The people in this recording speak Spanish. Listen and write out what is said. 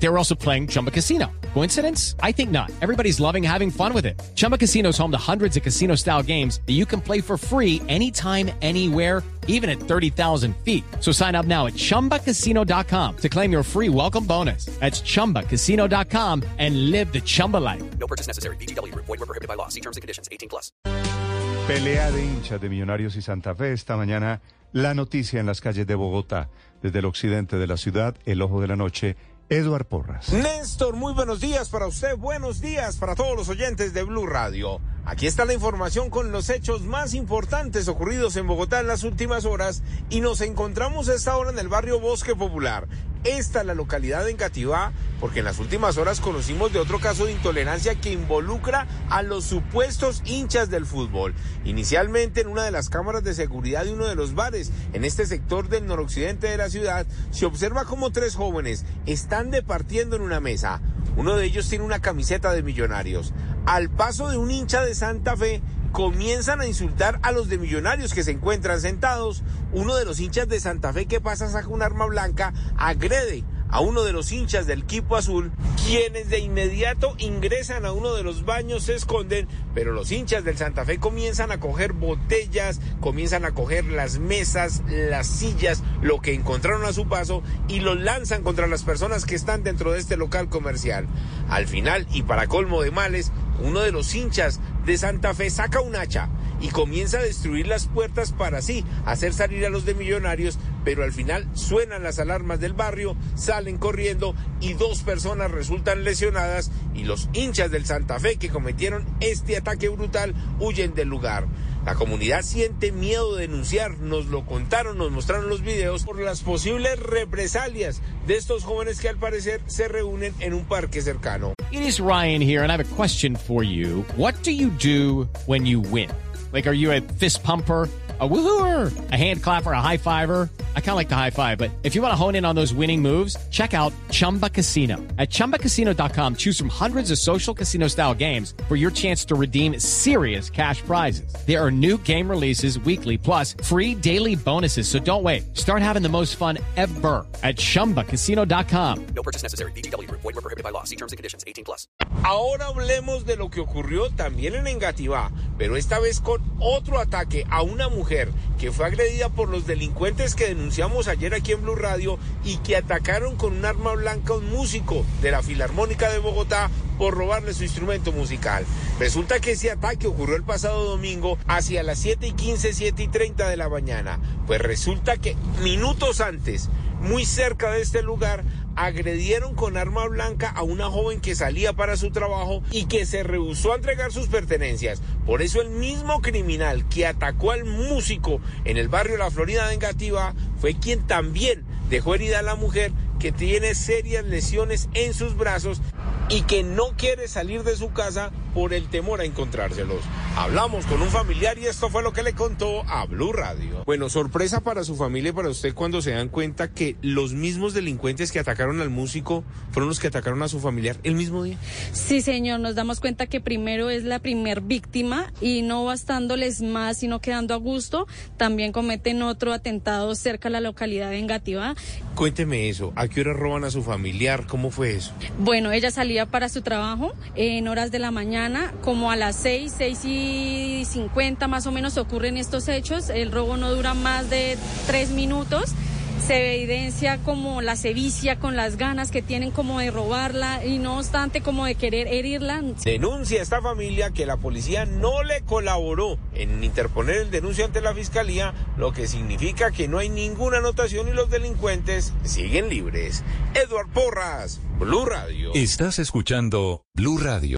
They were also playing Chumba Casino. Coincidence? I think not. Everybody's loving having fun with it. Chumba Casino is home to hundreds of casino style games that you can play for free anytime, anywhere, even at 30,000 feet. So sign up now at chumbacasino.com to claim your free welcome bonus. That's chumbacasino.com and live the Chumba life. No purchase necessary. BGW. Void were prohibited by law. See terms and conditions. 18 plus. Pelea de hinchas de Millonarios y Santa Fe. Esta mañana la noticia en las calles de Bogotá. Desde el occidente de la ciudad, el ojo de la noche, Eduard Porras. Néstor, muy buenos días para usted, buenos días para todos los oyentes de Blue Radio. Aquí está la información con los hechos más importantes ocurridos en Bogotá en las últimas horas y nos encontramos a esta hora en el barrio Bosque Popular. Esta es la localidad de Engativá porque en las últimas horas conocimos de otro caso de intolerancia que involucra a los supuestos hinchas del fútbol. Inicialmente en una de las cámaras de seguridad de uno de los bares en este sector del noroccidente de la ciudad se observa como tres jóvenes están departiendo en una mesa. Uno de ellos tiene una camiseta de millonarios. Al paso de un hincha de Santa Fe, comienzan a insultar a los de millonarios que se encuentran sentados. Uno de los hinchas de Santa Fe que pasa saca un arma blanca, agrede a uno de los hinchas del equipo azul, quienes de inmediato ingresan a uno de los baños, se esconden, pero los hinchas del Santa Fe comienzan a coger botellas, comienzan a coger las mesas, las sillas, lo que encontraron a su paso y lo lanzan contra las personas que están dentro de este local comercial. Al final, y para colmo de males, uno de los hinchas de Santa Fe saca un hacha y comienza a destruir las puertas para así hacer salir a los de millonarios, pero al final suenan las alarmas del barrio, salen corriendo y dos personas resultan lesionadas y los hinchas del Santa Fe que cometieron este ataque brutal huyen del lugar. La comunidad siente miedo de denunciar, nos lo contaron, nos mostraron los videos por las posibles represalias de estos jóvenes que al parecer se reúnen en un parque cercano. It is Ryan here, and I have a question for you. What do you do when you win? Like, are you a fist pumper? a woohooer, a hand clapper, a high fiver. I kind of like the high five, but if you want to hone in on those winning moves, check out Chumba Casino. At chumbacasino.com, choose from hundreds of social casino style games for your chance to redeem serious cash prizes. There are new game releases weekly, plus free daily bonuses. So don't wait. Start having the most fun ever at chumbacasino.com. No purchase necessary. BGW. Void were prohibited by law. See terms and conditions. 18 plus. Ahora hablemos de lo que ocurrió también en Engativá, pero esta vez con otro ataque a una mujer que fue agredida por los delincuentes que denunciamos ayer aquí en Blue Radio y que atacaron con un arma blanca a un músico de la Filarmónica de Bogotá por robarle su instrumento musical. Resulta que ese ataque ocurrió el pasado domingo hacia las 7 y 15, 7 y 30 de la mañana. Pues resulta que minutos antes, muy cerca de este lugar, agredieron con arma blanca a una joven que salía para su trabajo y que se rehusó a entregar sus pertenencias. Por eso el mismo criminal que atacó al músico en el barrio La Florida de Engativá fue quien también dejó herida a la mujer que tiene serias lesiones en sus brazos y que no quiere salir de su casa por el temor a encontrárselos. Hablamos con un familiar y esto fue lo que le contó a Blue Radio. Bueno, sorpresa para su familia y para usted cuando se dan cuenta que los mismos delincuentes que atacaron al músico fueron los que atacaron a su familiar el mismo día. Sí, señor, nos damos cuenta que primero es la primer víctima y no bastándoles más, sino quedando a gusto, también cometen otro atentado cerca a la localidad de Engativá. Cuénteme eso, ¿a qué hora roban a su familiar? ¿Cómo fue eso? Bueno, ella salía para su trabajo en horas de la mañana, como a las 6, 6 y 50 más o menos ocurren estos hechos. El robo no dura más de tres minutos se evidencia como la sevicia con las ganas que tienen como de robarla y no obstante como de querer herirla. Denuncia esta familia que la policía no le colaboró en interponer el denuncio ante la fiscalía, lo que significa que no hay ninguna anotación y los delincuentes siguen libres. Edward Porras, Blue Radio. Estás escuchando Blue Radio.